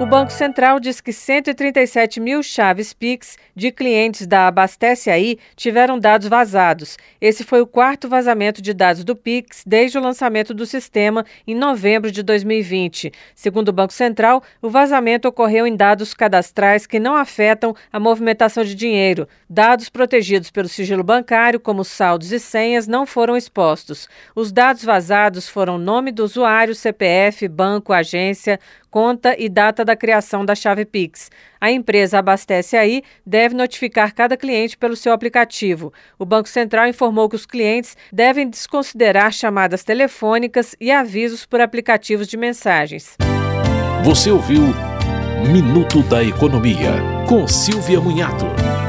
O Banco Central diz que 137 mil chaves Pix de clientes da Abastece Aí tiveram dados vazados. Esse foi o quarto vazamento de dados do Pix desde o lançamento do sistema em novembro de 2020. Segundo o Banco Central, o vazamento ocorreu em dados cadastrais que não afetam a movimentação de dinheiro. Dados protegidos pelo sigilo bancário, como saldos e senhas, não foram expostos. Os dados vazados foram nome do usuário, CPF, banco, agência, conta e data da criação da chave Pix. A empresa Abastece Aí deve notificar cada cliente pelo seu aplicativo. O Banco Central informou que os clientes devem desconsiderar chamadas telefônicas e avisos por aplicativos de mensagens. Você ouviu Minuto da Economia, com Silvia Munhato.